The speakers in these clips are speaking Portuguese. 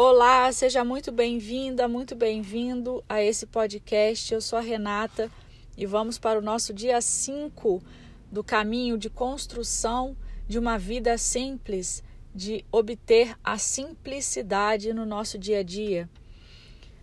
Olá, seja muito bem-vinda, muito bem-vindo a esse podcast. Eu sou a Renata e vamos para o nosso dia 5 do caminho de construção de uma vida simples, de obter a simplicidade no nosso dia a dia.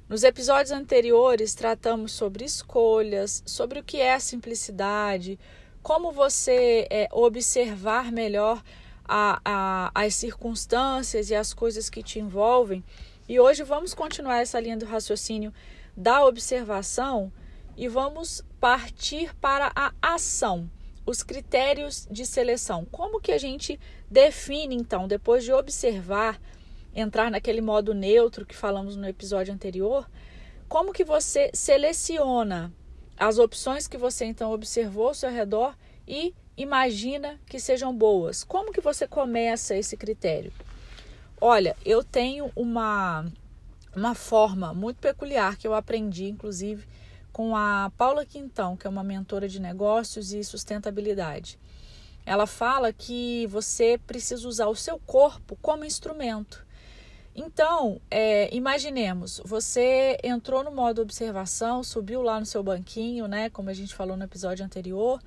Nos episódios anteriores, tratamos sobre escolhas, sobre o que é a simplicidade, como você é, observar melhor a, a, as circunstâncias e as coisas que te envolvem. E hoje vamos continuar essa linha do raciocínio da observação e vamos partir para a ação, os critérios de seleção. Como que a gente define então, depois de observar, entrar naquele modo neutro que falamos no episódio anterior, como que você seleciona as opções que você então observou ao seu redor e imagina que sejam boas. Como que você começa esse critério? Olha, eu tenho uma uma forma muito peculiar que eu aprendi, inclusive, com a Paula Quintão, que é uma mentora de negócios e sustentabilidade. Ela fala que você precisa usar o seu corpo como instrumento. Então, é, imaginemos, você entrou no modo observação, subiu lá no seu banquinho, né? Como a gente falou no episódio anterior,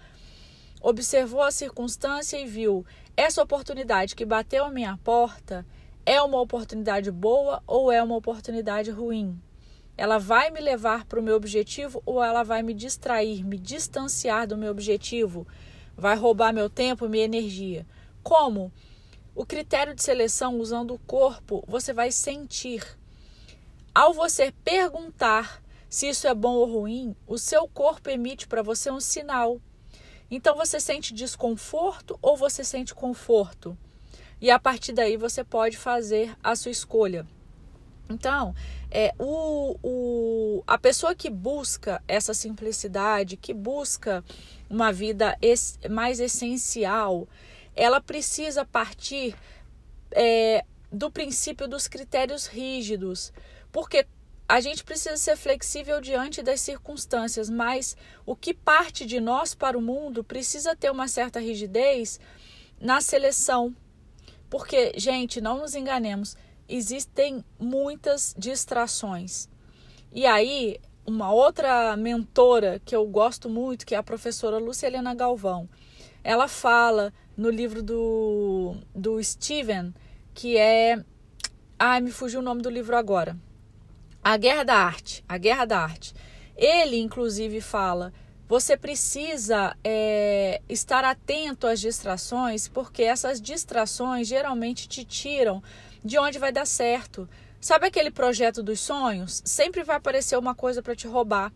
observou a circunstância e viu essa oportunidade que bateu a minha porta é uma oportunidade boa ou é uma oportunidade ruim? Ela vai me levar para o meu objetivo ou ela vai me distrair, me distanciar do meu objetivo? Vai roubar meu tempo, minha energia? Como? O critério de seleção usando o corpo, você vai sentir. Ao você perguntar se isso é bom ou ruim, o seu corpo emite para você um sinal. Então você sente desconforto ou você sente conforto? E a partir daí você pode fazer a sua escolha. Então, é, o, o, a pessoa que busca essa simplicidade, que busca uma vida es, mais essencial, ela precisa partir é, do princípio dos critérios rígidos. Porque a gente precisa ser flexível diante das circunstâncias, mas o que parte de nós para o mundo precisa ter uma certa rigidez na seleção. Porque, gente, não nos enganemos, existem muitas distrações. E aí, uma outra mentora que eu gosto muito, que é a professora Luciana Galvão, ela fala no livro do, do Steven, que é. Ai, me fugiu o nome do livro agora a Guerra da Arte, a Guerra da Arte. Ele, inclusive, fala: você precisa é, estar atento às distrações, porque essas distrações geralmente te tiram de onde vai dar certo. Sabe aquele projeto dos sonhos? Sempre vai aparecer uma coisa para te roubar.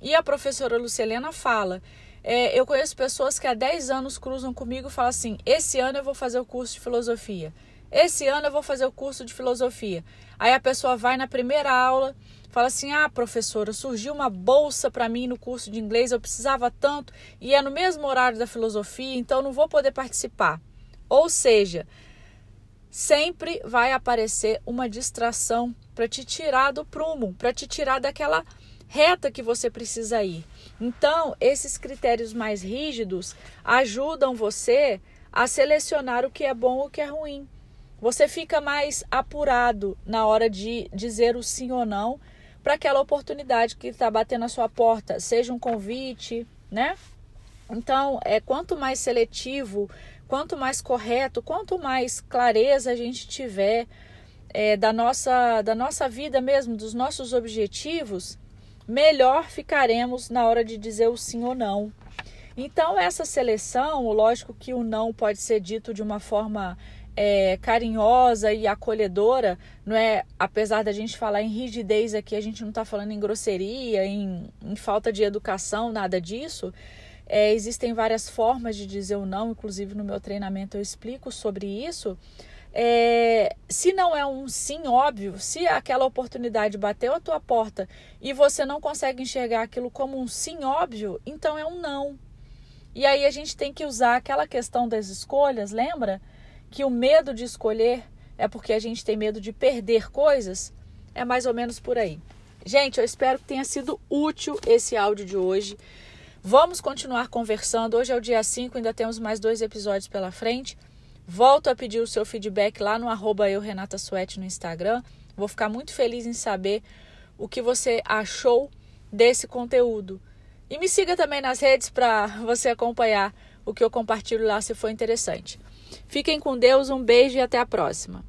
E a professora Lucilena fala: é, eu conheço pessoas que há 10 anos cruzam comigo e falam assim: esse ano eu vou fazer o curso de filosofia. Esse ano eu vou fazer o curso de filosofia. Aí a pessoa vai na primeira aula, fala assim: "Ah, professora, surgiu uma bolsa para mim no curso de inglês, eu precisava tanto e é no mesmo horário da filosofia, então não vou poder participar". Ou seja, sempre vai aparecer uma distração para te tirar do prumo, para te tirar daquela reta que você precisa ir. Então, esses critérios mais rígidos ajudam você a selecionar o que é bom e o que é ruim. Você fica mais apurado na hora de dizer o sim ou não para aquela oportunidade que está batendo na sua porta, seja um convite, né? Então, é quanto mais seletivo, quanto mais correto, quanto mais clareza a gente tiver é, da nossa da nossa vida mesmo, dos nossos objetivos, melhor ficaremos na hora de dizer o sim ou não. Então, essa seleção, lógico que o não pode ser dito de uma forma é, carinhosa e acolhedora, não é? Apesar da gente falar em rigidez aqui, a gente não está falando em grosseria, em, em, falta de educação, nada disso. É, existem várias formas de dizer o não, inclusive no meu treinamento eu explico sobre isso. É, se não é um sim óbvio, se aquela oportunidade bateu a tua porta e você não consegue enxergar aquilo como um sim óbvio, então é um não. E aí a gente tem que usar aquela questão das escolhas, lembra? Que o medo de escolher é porque a gente tem medo de perder coisas, é mais ou menos por aí. Gente, eu espero que tenha sido útil esse áudio de hoje. Vamos continuar conversando. Hoje é o dia 5, ainda temos mais dois episódios pela frente. Volto a pedir o seu feedback lá no arroba eu, Renata Suete, no Instagram. Vou ficar muito feliz em saber o que você achou desse conteúdo. E me siga também nas redes para você acompanhar o que eu compartilho lá se for interessante. Fiquem com Deus, um beijo e até a próxima.